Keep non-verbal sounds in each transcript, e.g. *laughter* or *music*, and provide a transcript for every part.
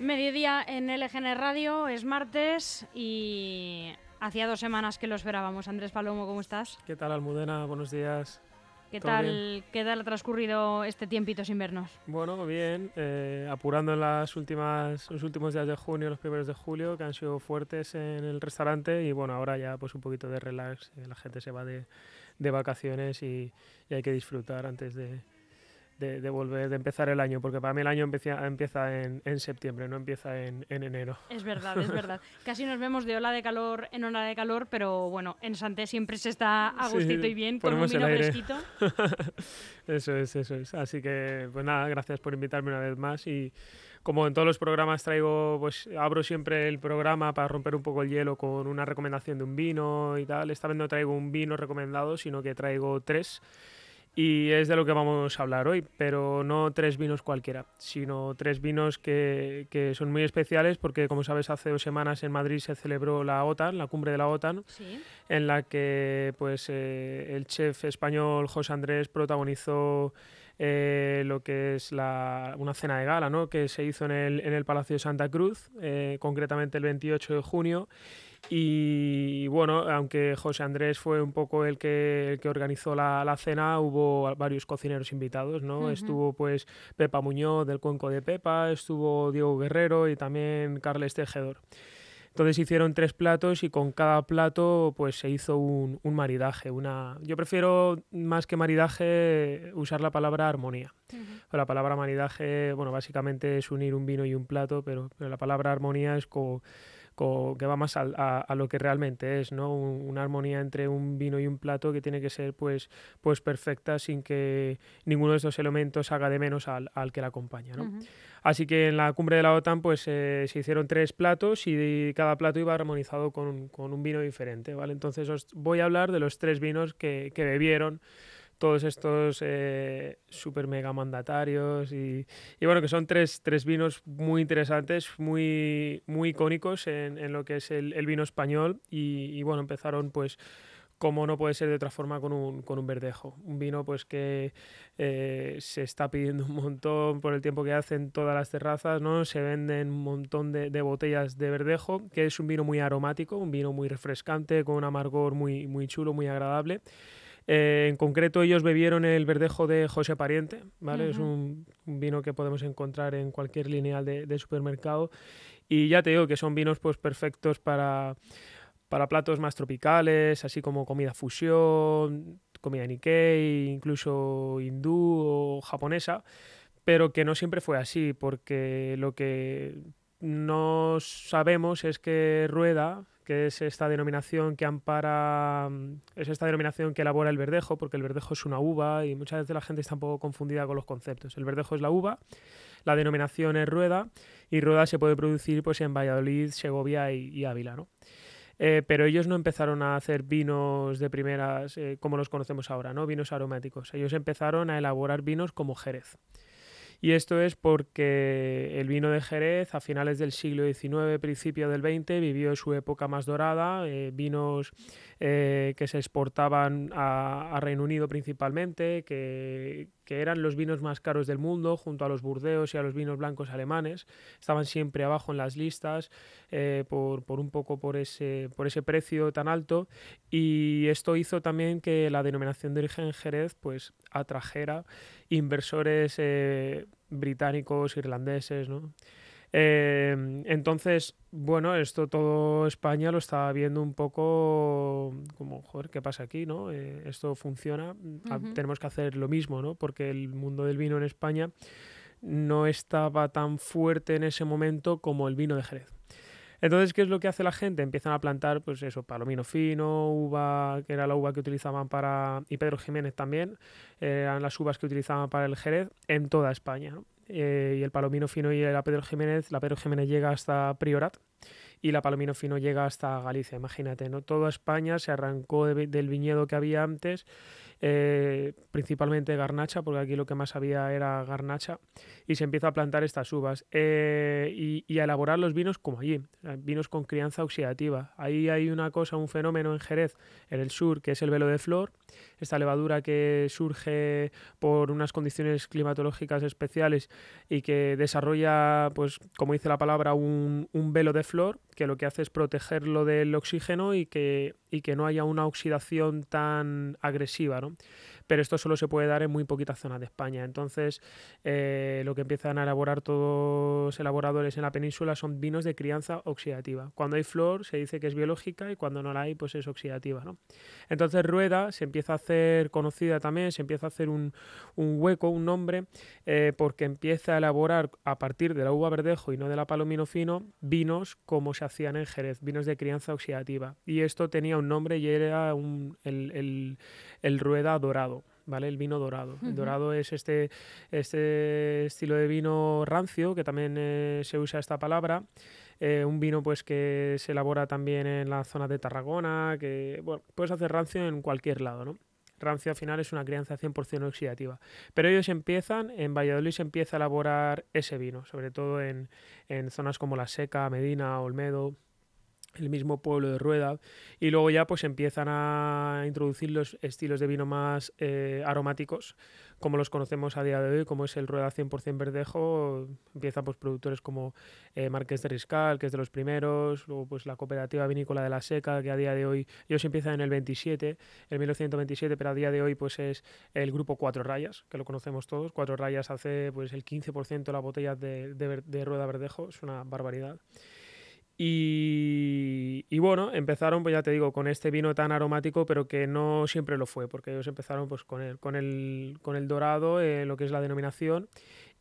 Mediodía en LGN Radio, es martes y hacía dos semanas que lo esperábamos. Andrés Palomo, ¿cómo estás? ¿Qué tal, Almudena? Buenos días. ¿Qué tal, ¿Qué tal ha transcurrido este tiempito sin vernos? Bueno, bien, eh, apurando en las últimas, los últimos días de junio, los primeros de julio, que han sido fuertes en el restaurante y bueno, ahora ya pues un poquito de relax, eh, la gente se va de, de vacaciones y, y hay que disfrutar antes de, de, volver, de empezar el año, porque para mí el año empieza, empieza en, en septiembre, no empieza en, en, enero. Es verdad, es verdad. *laughs* Casi nos vemos de ola de calor en ola de calor, pero bueno, en Santé siempre se está a gustito y bien, con un vino fresquito. *laughs* eso es, eso es. Así que, pues nada, gracias por invitarme una vez más y como en todos los programas traigo, pues abro siempre el programa para romper un poco el hielo con una recomendación de un vino y tal. Esta vez no traigo un vino recomendado, sino que traigo tres y es de lo que vamos a hablar hoy, pero no tres vinos cualquiera, sino tres vinos que, que, son muy especiales porque, como sabes, hace dos semanas en Madrid se celebró la OTAN, la cumbre de la OTAN, en la que pues, eh, el chef español José Andrés protagonizó eh, lo que es la, una cena de gala ¿no? que se hizo en el, en el Palacio de Santa Cruz, eh, concretamente el 28 de junio y bueno, aunque José Andrés fue un poco el que, el que organizó la, la, cena, hubo varios cocineros invitados, ¿no? Estuvo pues Pepa Muñoz del Cuenco de Pepa, estuvo Diego Guerrero y también Carles Tejedor. Entonces hicieron tres platos y con cada plato pues se hizo un, un maridaje. Una... Yo prefiero más que maridaje usar la palabra armonía. La palabra maridaje, bueno, básicamente es unir un vino y un plato, pero, pero la palabra armonía es como que va más a, lo que realmente es, ¿no? una armonía entre un vino y un plato que tiene que ser pues, pues perfecta sin que ninguno de estos elementos haga de menos al, que la acompaña. ¿no? Así que en la cumbre de la OTAN pues eh, se hicieron tres platos y cada plato iba armonizado con, con, un vino diferente. ¿vale? Entonces os voy a hablar de los tres vinos que, que bebieron todos estos eh, super mega mandatarios y, y, bueno, que son tres, tres, vinos muy interesantes, muy, muy icónicos en, en lo que es el, el vino español y, y, bueno, empezaron pues como no puede ser de otra forma con un, con un verdejo, un vino pues que eh, se está pidiendo un montón por el tiempo que hacen todas las terrazas, ¿no? Se venden un montón de, de botellas de verdejo, que es un vino muy aromático, un vino muy refrescante, con un amargor muy, muy chulo, muy agradable. Eh, en concreto, ellos bebieron el verdejo de José Pariente, ¿vale? Es un, vino que podemos encontrar en cualquier lineal de, supermercado. Y ya te digo que son vinos pues, perfectos para, para platos más tropicales, así como comida fusión, comida Nikkei, incluso hindú o japonesa, pero que no siempre fue así, porque lo que no sabemos es que Rueda, que es esta denominación que ampara, mm, es esta denominación que elabora el verdejo, porque el verdejo es una uva y muchas veces la gente está un poco confundida con los conceptos. El verdejo es la uva, la denominación es rueda y rueda se puede producir pues en Valladolid, Segovia y, Ávila, ¿no? Eh, pero ellos no empezaron a hacer vinos de primeras eh, como los conocemos ahora, ¿no? Vinos aromáticos. Ellos empezaron a elaborar vinos como Jerez. Y esto es porque el vino de Jerez a finales del siglo XIX, principio del XX, vivió su época más dorada, eh, vinos eh, que se exportaban a, Reino Unido principalmente, que, eran los vinos más caros del mundo, junto a los burdeos y a los vinos blancos alemanes. Estaban siempre abajo en las listas eh, por, un poco ese, por ese precio tan alto. Y esto hizo también que la denominación de origen Jerez pues, atrajera inversores eh, británicos, irlandeses, ¿no? Em, entonces, bueno, esto todo España lo está viendo un poco como, joder, ¿qué pasa aquí? ¿no? Eh, esto funciona, tenemos que hacer lo mismo, ¿no? Porque el mundo del vino en España no estaba tan fuerte en ese momento como el vino de Jerez. Entonces, ¿qué es lo que hace la gente? Empiezan a plantar, pues eso, palomino fino, uva, que era la uva que utilizaban para, y Pedro Jiménez también, eran las uvas que utilizaban para el Jerez en toda España. Eh, y el Palomino Fino y la Pedro Jiménez, la Pedro Jiménez llega hasta Priorat y la Palomino Fino llega hasta Galicia, imagínate, ¿no? Toda España se arrancó del viñedo que había antes eh, principalmente garnacha, porque aquí lo que más había era garnacha, y se empieza a plantar estas uvas eh, y, a elaborar los vinos como allí, vinos con crianza oxidativa. Ahí hay una cosa, un fenómeno en Jerez, en el sur, que es el velo de flor, esta levadura que surge por unas condiciones climatológicas especiales y que desarrolla, pues como dice la palabra, un, un velo de flor, que lo que hace es protegerlo del oxígeno y que, y que no haya una oxidación tan agresiva. ¿no? Pero esto solo se puede dar en muy poquitas zonas de España. Entonces, eh, lo que empiezan a elaborar todos elaboradores en la península son vinos de crianza oxidativa. Cuando hay flor se dice que es biológica y cuando no la hay, pues es oxidativa. ¿no? Entonces, Rueda se empieza a hacer conocida también, se empieza a hacer un, hueco, un nombre, eh, porque empieza a elaborar a partir de la uva verdejo y no de la palomino fino, vinos como se hacían en Jerez, vinos de crianza oxidativa. Y esto tenía un nombre y era un, el, el Rueda dorado. ¿Vale? El vino dorado. El dorado es este, este estilo de vino rancio, que también eh, se usa esta palabra. Eh, un vino pues que se elabora también en la zona de Tarragona, que bueno, puedes hacer rancio en cualquier lado, ¿no? Rancio al final es una crianza 100% oxidativa. Pero ellos empiezan, en Valladolid se empieza a elaborar ese vino, sobre todo en, en zonas como La Seca, Medina, Olmedo, el mismo pueblo de Rueda y luego ya pues empiezan a introducir los estilos de vino más eh, aromáticos como los conocemos a día de hoy como es el Rueda 100% verdejo empiezan pues productores como eh, de Riscal que es de los primeros luego pues la cooperativa vinícola de la Seca que a día de hoy ellos empiezan en el 27 en 1927 pero a día de hoy pues es el grupo Cuatro Rayas que lo conocemos todos. Cuatro Rayas hace pues el 15% de la botella de, de Rueda verdejo es una barbaridad y, bueno, empezaron, pues ya te digo, con este vino tan aromático, pero que no siempre lo fue, porque ellos empezaron pues con el, con el, con el dorado, eh, lo que es la denominación,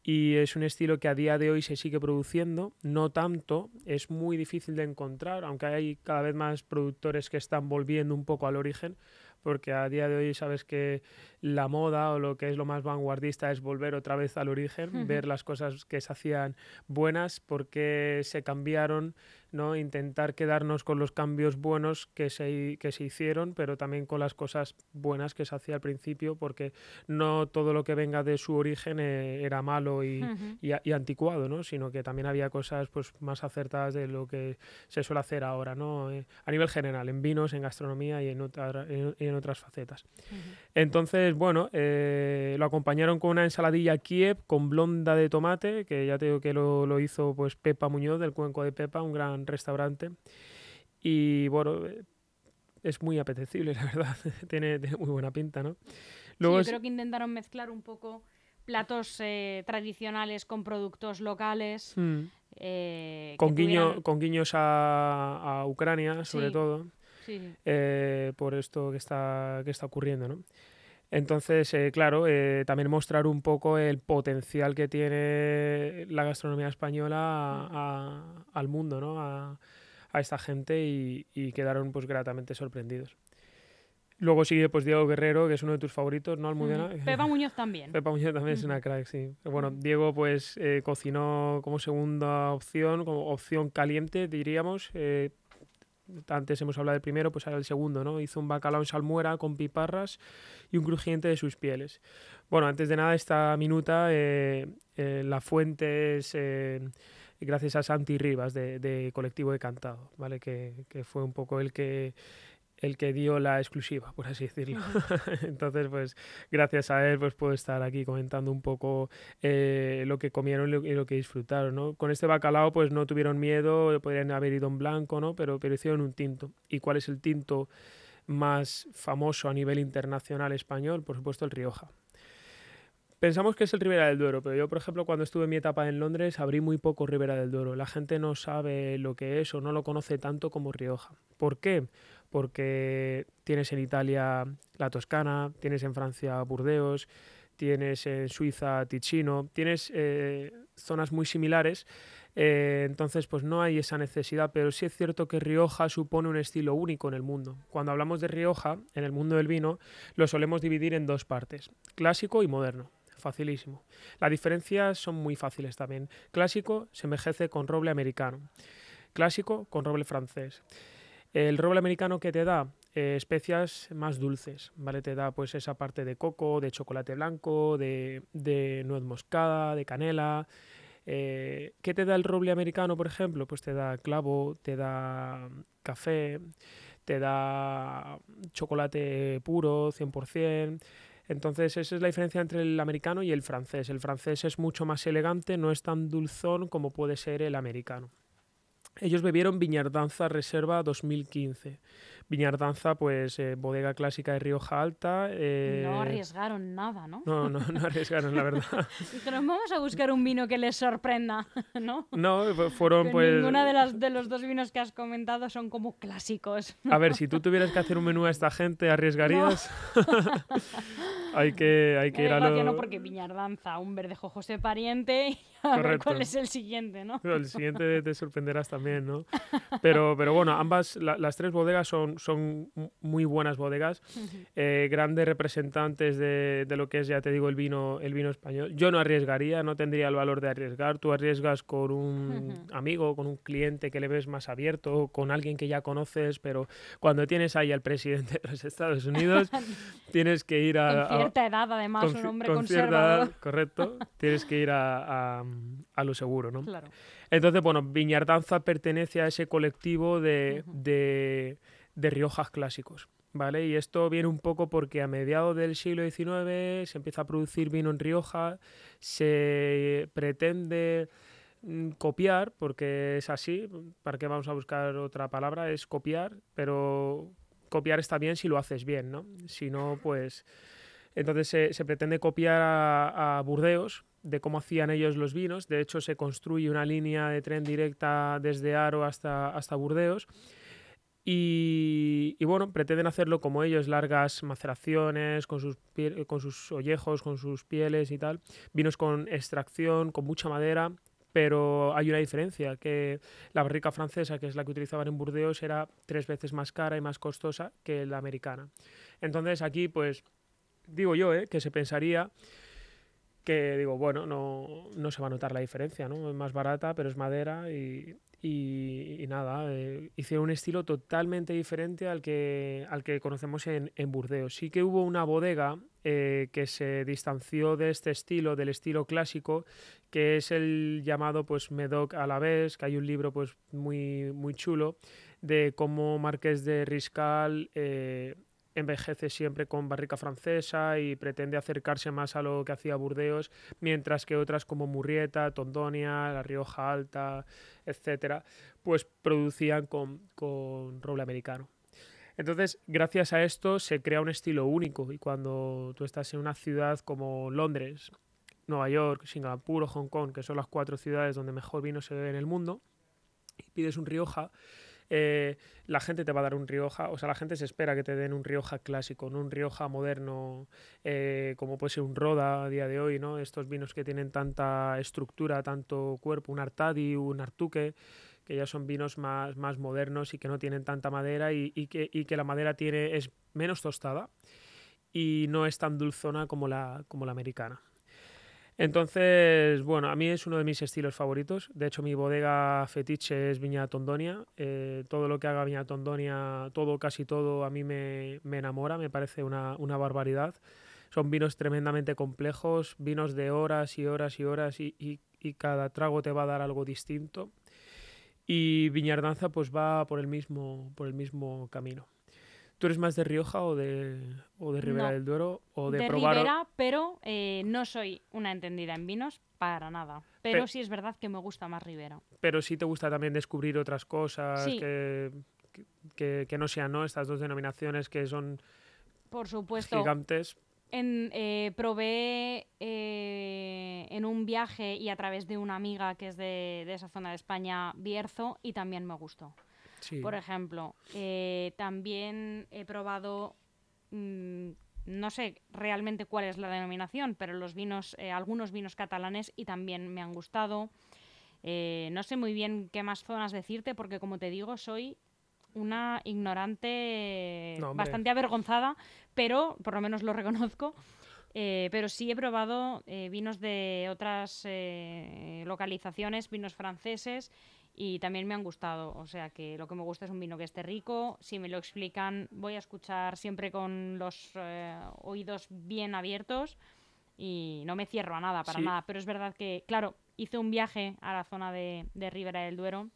y es un estilo que a día de hoy se sigue produciendo, no tanto, es muy difícil de encontrar, aunque hay cada vez más productores que están volviendo un poco al origen, porque a día de hoy sabes que la moda o lo que es lo más vanguardista es volver otra vez al origen, ver las cosas que se hacían buenas, porque se cambiaron, ¿no? intentar quedarnos con los cambios buenos que se, que se hicieron, pero también con las cosas buenas que se hacía al principio, porque no todo lo que venga de su origen eh, era malo y, y, anticuado, ¿no? sino que también había cosas pues, más acertadas de lo que se suele hacer ahora, ¿no? Eh, a nivel general, en vinos, en gastronomía y en, en, otras facetas. Entonces, bueno, eh, lo acompañaron con una ensaladilla Kiev con blonda de tomate, que ya te digo que lo, lo hizo pues Pepa Muñoz del Cuenco de Pepa, un gran restaurante. Y bueno, eh, es muy apetecible, *laughs* la verdad. tiene, muy buena pinta, ¿no? Luego yo creo que intentaron mezclar un poco platos eh, tradicionales con productos locales. Hmm. con, guiño, con guiños a, Ucrania, sobre todo. por esto que está, que está ocurriendo, ¿no? Entonces, eh, claro, eh, también mostrar un poco el potencial que tiene la gastronomía española al mundo, ¿no? A, esta gente y, quedaron pues gratamente sorprendidos. Luego sigue pues Diego Guerrero, que es uno de tus favoritos, ¿no, Almudena? Pepa Muñoz también. Pepa Muñoz también es una crack, sí. bueno, Diego pues eh, cocinó como segunda opción, como opción caliente, diríamos, antes hemos hablado del primero, pues ahora el segundo, ¿no? Hizo un bacalao en salmuera con piparras y un crujiente de sus pieles. Bueno, antes de nada, esta minuta, eh, eh, la fuente es eh, gracias a Santi Rivas de, de Colectivo de Cantado, ¿vale? Que, que, fue un poco el que el que dio la exclusiva, por así decirlo. *laughs* Entonces, pues gracias a él, pues puedo estar aquí comentando un poco eh, lo que comieron y lo, que disfrutaron, ¿no? Con este bacalao, pues no tuvieron miedo, podrían haber ido en blanco, ¿no? Pero, pero hicieron un tinto. ¿Y cuál es el tinto más famoso a nivel internacional español? Por supuesto, el Rioja. Pensamos que es el Ribera del Duero, pero yo, por ejemplo, cuando estuve en mi etapa en Londres, abrí muy poco Ribera del Duero. La gente no sabe lo que es o no lo conoce tanto como Rioja. ¿Por qué? Porque tienes en Italia la Toscana, tienes en Francia Burdeos, tienes en Suiza Ticino, tienes eh, zonas muy similares, eh, entonces pues no hay esa necesidad, pero sí es cierto que Rioja supone un estilo único en el mundo. Cuando hablamos de Rioja, en el mundo del vino, lo solemos dividir en dos partes, clásico y moderno. Facilísimo. Las diferencias son muy fáciles también. Clásico se envejece con roble americano clásico con roble francés. El roble americano que te da eh, especias más dulces, ¿vale? Te da pues esa parte de coco, de chocolate blanco, de, nuez moscada, de canela. Eh, ¿Qué te da el roble americano, por ejemplo? Pues te da clavo, te da café, te da chocolate puro, 100%. Entonces, esa es la diferencia entre el americano y el francés. El francés es mucho más elegante, no es tan dulzón como puede ser el americano. Ellos bebieron Viñardanza Reserva 2015. Viñardanza, pues eh, bodega clásica de Rioja Alta. Eh, no arriesgaron nada, ¿no? No, no, no arriesgaron, la verdad. *laughs* Dijeron, vamos a buscar un vino que les sorprenda, *laughs* ¿no? No, fueron pues... Ninguna de, las, de los dos vinos que has comentado son como clásicos. *laughs* A ver, si tú tuvieras que hacer un menú a esta gente, ¿arriesgarías? hay que, hay que ir a lo... No, porque Viñardanza, un verdejo José Pariente, a ver cuál es el siguiente, ¿no? el siguiente te sorprenderás también, ¿no? Pero, pero bueno, ambas, las tres bodegas son, son muy buenas bodegas, eh, grandes representantes de, de, lo que es, ya te digo, el vino, el vino español. Yo no arriesgaría, no tendría el valor de arriesgar. Tú arriesgas con un amigo, con un cliente que le ves más abierto, con alguien que ya conoces, pero cuando tienes ahí al presidente de los Estados Unidos, *laughs* tienes que ir a... Con cierta edad, además, un hombre conservador. *laughs* correcto, tienes que ir a, a, a lo seguro, ¿no? Claro. Entonces, bueno, Viñardanza pertenece a ese colectivo de, de, de Riojas clásicos. ¿Vale? Y esto viene un poco porque a mediados del siglo XIX se empieza a producir vino en Rioja, se pretende mm, copiar, porque es así, ¿para qué vamos a buscar otra palabra? Es copiar, pero copiar está bien si lo haces bien, ¿no? Si no, pues... Entonces se, se pretende copiar a, a Burdeos, de cómo hacían ellos los vinos. De hecho, se construye una línea de tren directa desde Aro hasta, hasta Burdeos. Y, bueno, pretenden hacerlo como ellos, largas maceraciones, con sus, con sus ollejos, con sus pieles y tal. Vinos con extracción, con mucha madera, pero hay una diferencia, que la barrica francesa, que es la que utilizaban en Burdeos, era tres veces más cara y más costosa que la americana. Entonces aquí, pues, digo yo, ¿eh? que se pensaría que digo, bueno, no, no, se va a notar la diferencia, ¿no? Es más barata, pero es madera y, y, y nada, eh, hicieron un estilo totalmente diferente al que, al que conocemos en, Burdeos. Sí que hubo una bodega eh, que se distanció de este estilo, del estilo clásico, que es el llamado pues Medoc a la vez, que hay un libro pues muy, muy chulo de cómo Marqués de Riscal eh, envejece siempre con barrica francesa y pretende acercarse más a lo que hacía Burdeos, mientras que otras como Murrieta, Tondonia, La Rioja Alta, etcétera, pues producían con, con roble americano. Entonces, gracias a esto se crea un estilo único y cuando tú estás en una ciudad como Londres, Nueva York, Singapur o Hong Kong, que son las cuatro ciudades donde mejor vino se bebe en el mundo, y pides un Rioja, eh, la gente te va a dar un Rioja, o sea, la gente se espera que te den un Rioja clásico, no un Rioja moderno, eh, como puede ser un Roda a día de hoy, ¿no? Estos vinos que tienen tanta estructura, tanto cuerpo, un Artadi, un Artuque, que ya son vinos más, más modernos y que no tienen tanta madera y, y, que, y que la madera tiene, es menos tostada y no es tan dulzona como la, como la americana. Entonces, bueno, a mí es uno de mis estilos favoritos. De hecho, mi bodega fetiche es Viña Tondonia. Eh, todo lo que haga Viña Tondonia, todo, casi todo, a mí me, me enamora, me parece una, una, barbaridad. Son vinos tremendamente complejos, vinos de horas y horas y horas y, y, y cada trago te va a dar algo distinto. Y Viñardanza pues va por el mismo, por el mismo camino. ¿Tú eres más de Rioja o de, o de Ribera No. del Duero? O de, de probar... Ribera, pero eh, no soy una entendida en vinos para nada. Pero Pe- sí es verdad que me gusta más Ribera. Pero sí te gusta también descubrir otras cosas Sí. que, que, que no sean ¿no? estas dos denominaciones que son Por supuesto, gigantes. en, eh, probé eh, en un viaje y a través de una amiga que es de, de esa zona de España, Bierzo, y también me gustó. Sí. Por ejemplo, eh, también he probado, mm, no sé realmente cuál es la denominación, pero los vinos, eh, algunos vinos catalanes y también me han gustado. Eh, no sé muy bien qué más zonas decirte porque como te digo soy una ignorante No, bastante avergonzada, pero por lo menos lo reconozco. Eh, pero sí he probado eh, vinos de otras eh, localizaciones, vinos franceses, y también me han gustado. O sea que lo que me gusta es un vino que esté rico. Si me lo explican, voy a escuchar siempre con los eh, oídos bien abiertos y no me cierro a nada, para nada. Pero es verdad que, claro, hice un viaje a la zona de, de Ribera del Duero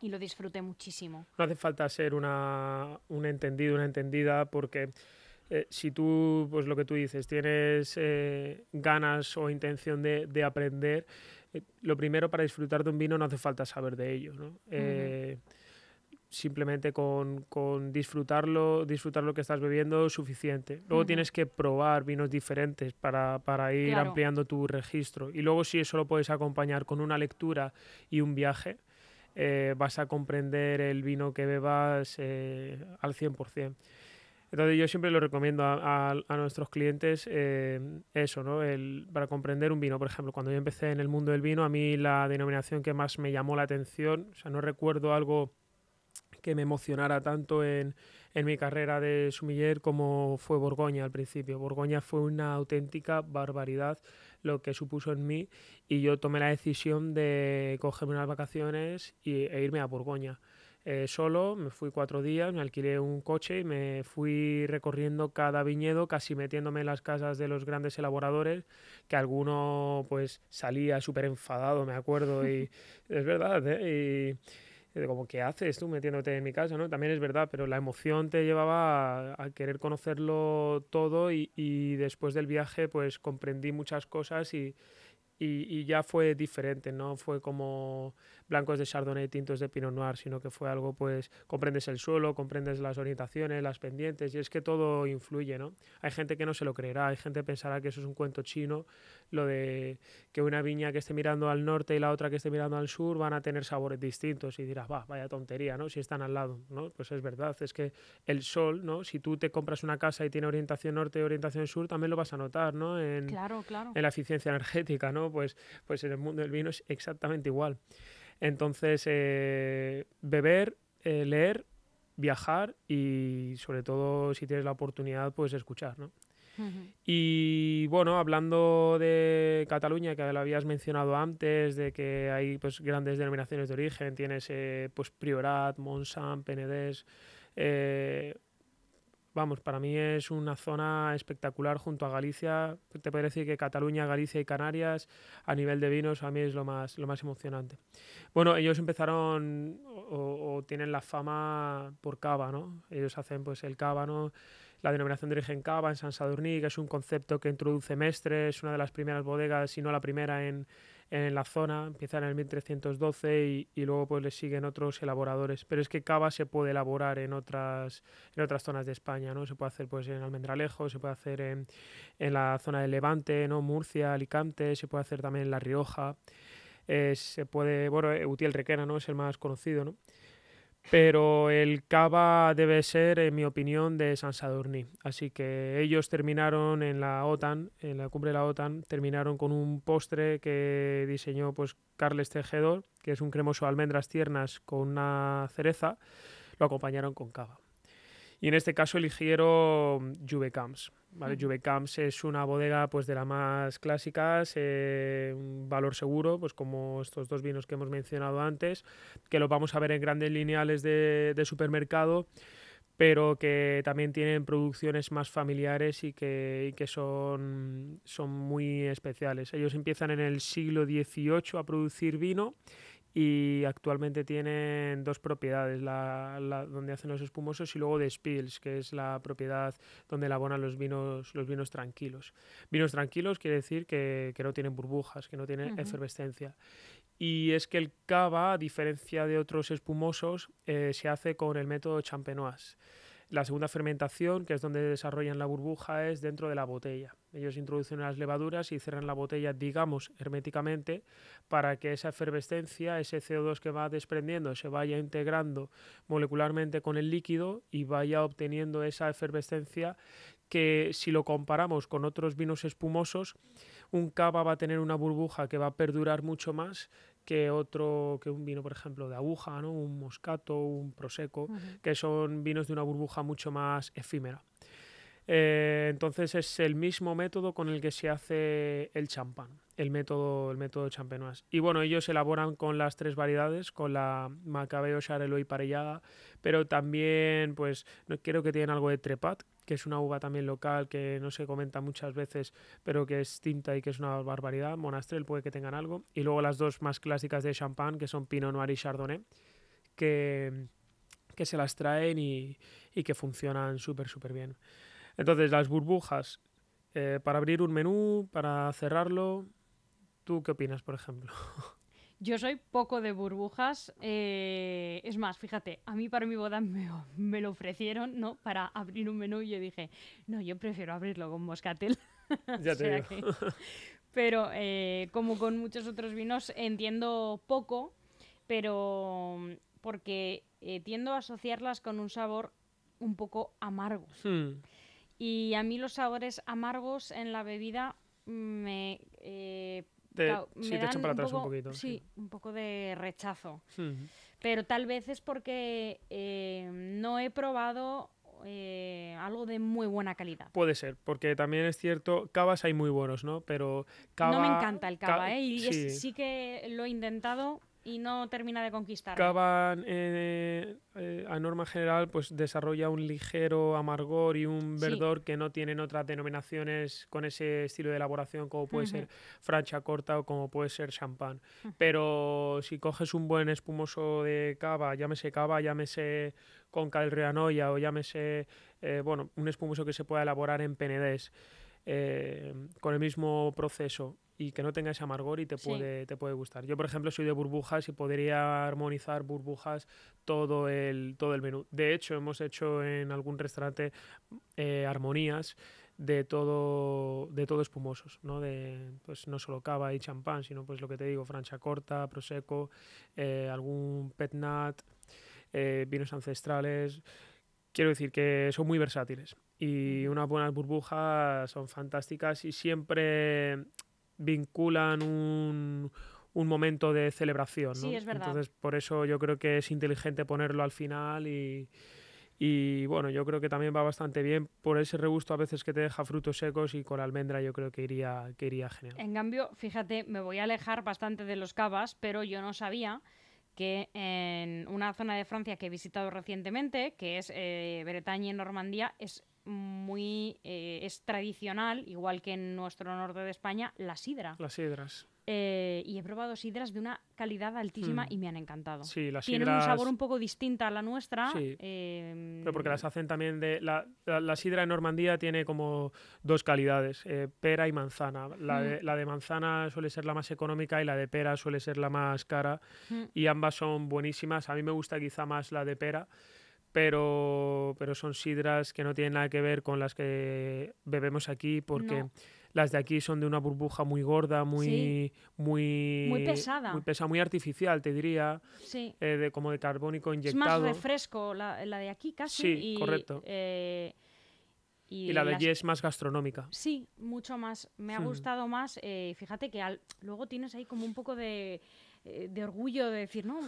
y lo disfruté muchísimo. No hace falta ser una, un entendido, una entendida, porque eh, si tú, pues lo que tú dices, tienes eh, ganas o intención de, de aprender, eh, lo primero para disfrutar de un vino no hace falta saber de ello, ¿no? Simplemente con, con, disfrutarlo, disfrutar lo que estás bebiendo es suficiente. Luego tienes que probar vinos diferentes para, para ir ampliando tu registro. Y luego si eso lo puedes acompañar con una lectura y un viaje, vas a comprender el vino que bebas al 100%. Entonces yo siempre lo recomiendo a, nuestros clientes eh, eso, ¿no? El, para comprender un vino. Por ejemplo, cuando yo empecé en el mundo del vino, a mí la denominación que más me llamó la atención, o sea, no recuerdo algo que me emocionara tanto en, en mi carrera de sumiller como fue Borgoña al principio. Borgoña fue una auténtica barbaridad lo que supuso en mí y yo tomé la decisión de cogerme unas vacaciones y, e irme a Borgoña. Eh, solo, me fui cuatro días, me alquilé un coche y me fui recorriendo cada viñedo, casi metiéndome en las casas de los grandes elaboradores, que alguno pues salía súper enfadado, me acuerdo, y *laughs* es verdad, ¿eh? Y, como, ¿qué haces tú metiéndote en mi casa? ¿no? También es verdad, pero la emoción te llevaba a, a querer conocerlo todo y, y, después del viaje pues comprendí muchas cosas y, y, ya fue diferente, no fue como blancos de Chardonnay, tintos de Pinot Noir, sino que fue algo, pues, comprendes el suelo, comprendes las orientaciones, las pendientes, y es que todo influye, ¿no? Hay gente que no se lo creerá, hay gente que pensará que eso es un cuento chino, lo de que una viña que esté mirando al norte y la otra que esté mirando al sur van a tener sabores distintos, y dirás, va, vaya tontería, ¿no? Si están al lado, ¿no? Pues es verdad, es que el sol, ¿no? Si tú te compras una casa y tiene orientación norte y orientación sur, también lo vas a notar, ¿no? En, claro, claro. en la eficiencia energética, ¿no? Pues, pues en el mundo del vino es exactamente igual. Entonces, eh, beber, eh, leer, viajar y sobre todo si tienes la oportunidad, pues escuchar, ¿no? Y bueno, hablando de Cataluña, que lo habías mencionado antes, de que hay pues grandes denominaciones de origen, tienes eh, pues Priorat, Montsant, Penedès, vamos, para mí es una zona espectacular junto a Galicia. Te puedo decir que Cataluña, Galicia y Canarias, a nivel de vinos, a mí es lo más, lo más emocionante. Bueno, ellos empezaron o, tienen la fama por cava, ¿no? Ellos hacen pues el cava, ¿no? La denominación de origen cava en San Sadurní, es un concepto que introduce Mestre, es una de las primeras bodegas, si no la primera en, en la zona, empieza en el 1312 y, y, luego pues le siguen otros elaboradores. Pero es que cava se puede elaborar en otras, en otras zonas de España, ¿no? Se puede hacer pues en Almendralejo, se puede hacer en, en la zona de Levante, ¿no? Murcia, Alicante, se puede hacer también en La Rioja. Eh, se puede, bueno, Utiel Requena, ¿no? Es el más conocido, ¿no? Pero el cava debe ser, en mi opinión, de San Sadurní. Así que ellos terminaron en la OTAN, en la cumbre de la OTAN, terminaron con un postre que diseñó pues Carles Tejedor, que es un cremoso de almendras tiernas con una cereza, lo acompañaron con cava. Y en este caso eligieron Juve Camps. ¿vale? Juve Camps es una bodega pues de las más clásicas, eh, un valor seguro, pues como estos dos vinos que hemos mencionado antes, que los vamos a ver en grandes lineales de, de supermercado pero que también tienen producciones más familiares y que, y que son, son muy especiales. Ellos empiezan en el siglo XVIII a producir vino y actualmente tienen dos propiedades, la, la, donde hacen los espumosos y luego de Spills, que es la propiedad donde elaboran los vinos, los vinos tranquilos. Vinos tranquilos quiere decir que, que no tienen burbujas, que no tienen efervescencia. Y es que el cava, a diferencia de otros espumosos, eh, se hace con el método champenoise. La segunda fermentación, que es donde desarrollan la burbuja, es dentro de la botella. Ellos introducen las levaduras y cierran la botella, digamos, herméticamente, para que esa efervescencia, ese CO2 que va desprendiendo, se vaya integrando molecularmente con el líquido y vaya obteniendo esa efervescencia que si lo comparamos con otros vinos espumosos, un cava va a tener una burbuja que va a perdurar mucho más que otro, que un vino, por ejemplo, de aguja, ¿no? un moscato, un prosecco, que son vinos de una burbuja mucho más efímera. Eh, entonces es el mismo método con el que se hace el champán, el método, el método champenoise. Y bueno, ellos elaboran con las tres variedades, con la Macabeo, Charelot y Parellada, pero también, pues, creo que tienen algo de Trepat, que es una uva también local que no se comenta muchas veces, pero que es tinta y que es una barbaridad. Monastrell puede que tengan algo. Y luego las dos más clásicas de champán, que son Pinot Noir y Chardonnay, que, que se las traen y, y que funcionan súper, súper bien. Entonces, las burbujas, eh, para abrir un menú, para cerrarlo, ¿tú qué opinas, por ejemplo? *laughs* Yo soy poco de burbujas. Eh, es más, fíjate, a mí para mi boda me, lo ofrecieron, ¿no? Para abrir un menú y yo dije, no, yo prefiero abrirlo con moscatel. *laughs* Ya te digo. pero eh, como con muchos otros vinos, entiendo poco, pero porque tiendo a asociarlas con un sabor un poco amargo. Hmm. Y a mí los sabores amargos en la bebida me, eh, sí, te echan para atrás un, poquito. Sí, un poco de rechazo. Pero tal vez es porque eh, no he probado eh, algo de muy buena calidad. Puede ser, porque también es cierto, cavas hay muy buenos, ¿no? Pero cava... No me encanta el cava, ¿eh? Y sí que lo he intentado, y no termina de conquistar. Caban, eh, eh, a norma general, pues desarrolla un ligero amargor y un verdor que no tienen otras denominaciones con ese estilo de elaboración, como puede ser francha corta o como puede ser champán. Pero si coges un buen espumoso de cava, llámese cava, llámese conca del Reanoia o llámese, eh, bueno, un espumoso que se pueda elaborar en penedés. con el mismo proceso y que no tenga ese amargor y te puede, te puede gustar. Yo, por ejemplo, soy de burbujas y podría armonizar burbujas todo el, todo el menú. De hecho, hemos hecho en algún restaurante eh, armonías de todo de todo espumosos, ¿no? De pues no solo cava y champán, sino pues lo que te digo, francha corta, prosecco, eh, algún pet nut, eh, vinos ancestrales. Quiero decir que son muy versátiles y unas buenas burbujas son fantásticas y siempre vinculan un, un momento de celebración. Sí, es verdad. Entonces, por eso yo creo que es inteligente ponerlo al final y, y bueno, yo creo que también va bastante bien por ese regusto a veces que te deja frutos secos y con almendra yo creo que iría, que iría genial. En cambio, fíjate, me voy a alejar bastante de los cavas, pero yo no sabía que en una zona de Francia que he visitado recientemente, que es eh, Bretaña y Normandía, es muy eh, es tradicional, igual que en nuestro norte de España, la sidra. Las sidras. Eh, y he probado sidras de una calidad altísima hmm. y me han encantado. Sí, las Tienen un sabor un poco distinto a la nuestra. Sí. Em, Pero porque las hacen también de... La, la, sidra en Normandía tiene como dos calidades, eh, pera y manzana. La, de, hmm. la, de, manzana suele ser la más económica y la de pera suele ser la más cara. Hmm. Y ambas son buenísimas. A mí me gusta quizá más la de pera pero, pero son sidras que no tienen nada que ver con las que bebemos aquí porque las de aquí son de una burbuja muy gorda, muy, muy, muy pesada. Muy pesada, muy artificial, te diría. Sí. Eh, de, como de carbónico inyectado. Es más refresco la, la de aquí casi. Sí, correcto. Eh, y, la de allí es más gastronómica. Sí, mucho más. Me ha gustado más. Eh, fíjate que luego tienes ahí como un poco de eh, de orgullo de decir, no,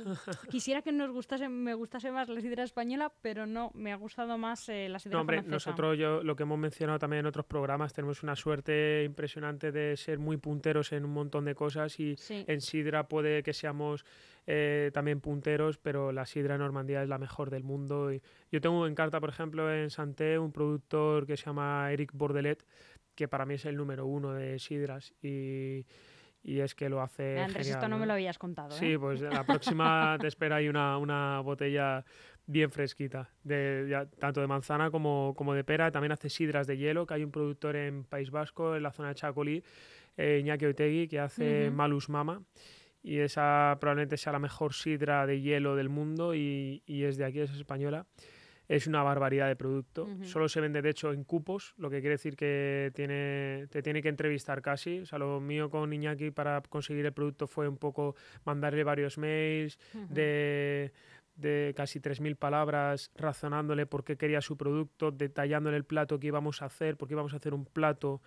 quisiera que nos gustase, me gustase más la sidra española, pero no, me ha gustado más eh, la sidra no, hombre, nosotros yo, lo que hemos mencionado también en otros programas, tenemos una suerte impresionante de ser muy punteros en un montón de cosas y en sidra puede que seamos eh, también punteros, pero la sidra Normandía es la mejor del mundo. Y yo tengo en carta, por ejemplo, en Santé un productor que se llama Eric Bordelet, que para mí es el número uno de sidras y y es que lo hace. Andrés, esto no, me lo habías contado. Sí, ¿eh? pues la *laughs* próxima te espera ahí una, una botella bien fresquita, de, tanto de manzana como, como de pera. También hace sidras de hielo, que hay un productor en País Vasco, en la zona de Chacolí, eh, Iñaki Otegui, que hace Malus Mama. Y esa probablemente sea la mejor sidra de hielo del mundo y, y es de aquí, es española es una barbaridad de producto. Solo se vende, de hecho, en cupos, lo que quiere decir que tiene, te tiene que entrevistar casi. O sea, lo mío con Iñaki para conseguir el producto fue un poco mandarle varios mails de de casi 3.000 palabras razonándole por qué quería su producto, detallándole el plato que íbamos a hacer, porque íbamos a hacer un plato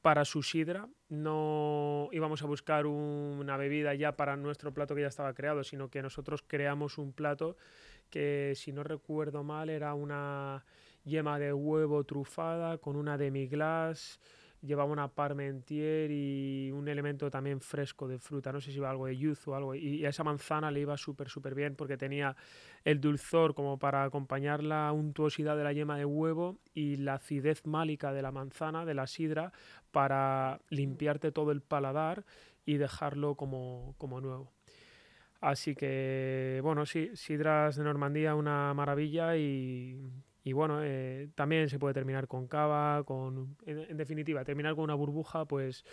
para su sidra. No íbamos a buscar una bebida ya para nuestro plato que ya estaba creado, sino que nosotros creamos un plato que si no recuerdo mal era una yema de huevo trufada con una demi-glace llevaba una parmentier y un elemento también fresco de fruta, no sé si iba algo de yuzu o algo, y, a esa manzana le iba súper, súper bien porque tenía el dulzor como para acompañar la untuosidad de la yema de huevo y la acidez málica de la manzana, de la sidra, para limpiarte todo el paladar y dejarlo como, como nuevo. Así que, bueno, sí, sidras de Normandía, una maravilla y y bueno, eh, también se puede terminar con cava, con, en, definitiva, terminar con una burbuja, pues,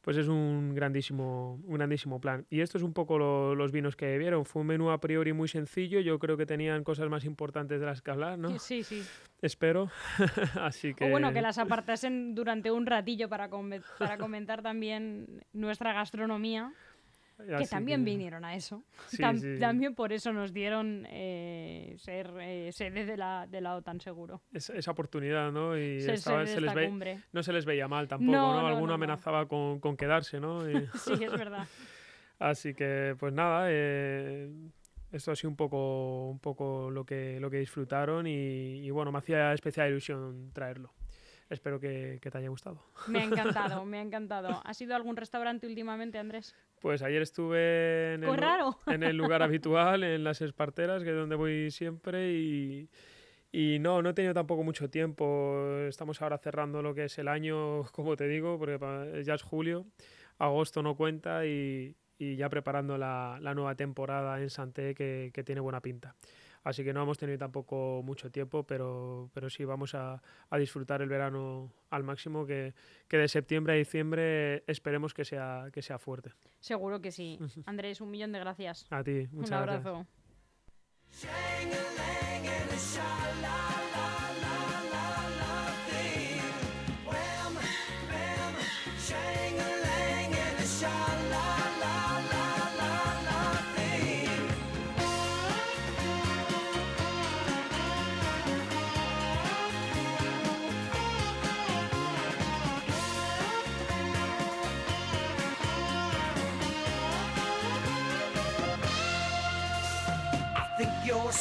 pues es un grandísimo, un grandísimo plan. Y esto es un poco los vinos que vieron. Fue un menú a priori muy sencillo. Yo creo que tenían cosas más importantes de las que hablar, ¿no? Sí, sí. Espero. *laughs* Así que... O bueno, que las apartasen durante un ratillo para, para comentar también nuestra gastronomía que también vinieron a eso. También por eso nos dieron eh, ser eh, sede de la, de la OTAN, seguro. esa oportunidad, ¿no? Y se, les no se les veía mal tampoco, ¿no? Alguno amenazaba con, con, quedarse, ¿no? *laughs* sí, es verdad. *laughs* Así que, pues nada, eh, esto ha sido un poco, un poco lo, que, lo que disfrutaron y, y bueno, me hacía especial ilusión traerlo espero que, te haya gustado. Me ha encantado, *laughs* me ha encantado. ¿Has ido a algún restaurante últimamente, Andrés? Pues ayer estuve en, el, *laughs* en el, lugar habitual, en las Esparteras, que es donde voy siempre, y, y no, no he tenido tampoco mucho tiempo. Estamos ahora cerrando lo que es el año, *laughs* como te digo, porque ya es julio, agosto no cuenta y, y ya preparando la, la, nueva temporada en Santé que, que tiene buena pinta. Así que no hemos tenido tampoco mucho tiempo, pero, pero sí vamos a, a disfrutar el verano al máximo, que, que, de septiembre a diciembre esperemos que sea, que sea fuerte. Seguro que sí. Andrés, un millón de gracias. A ti, muchas Un abrazo. you're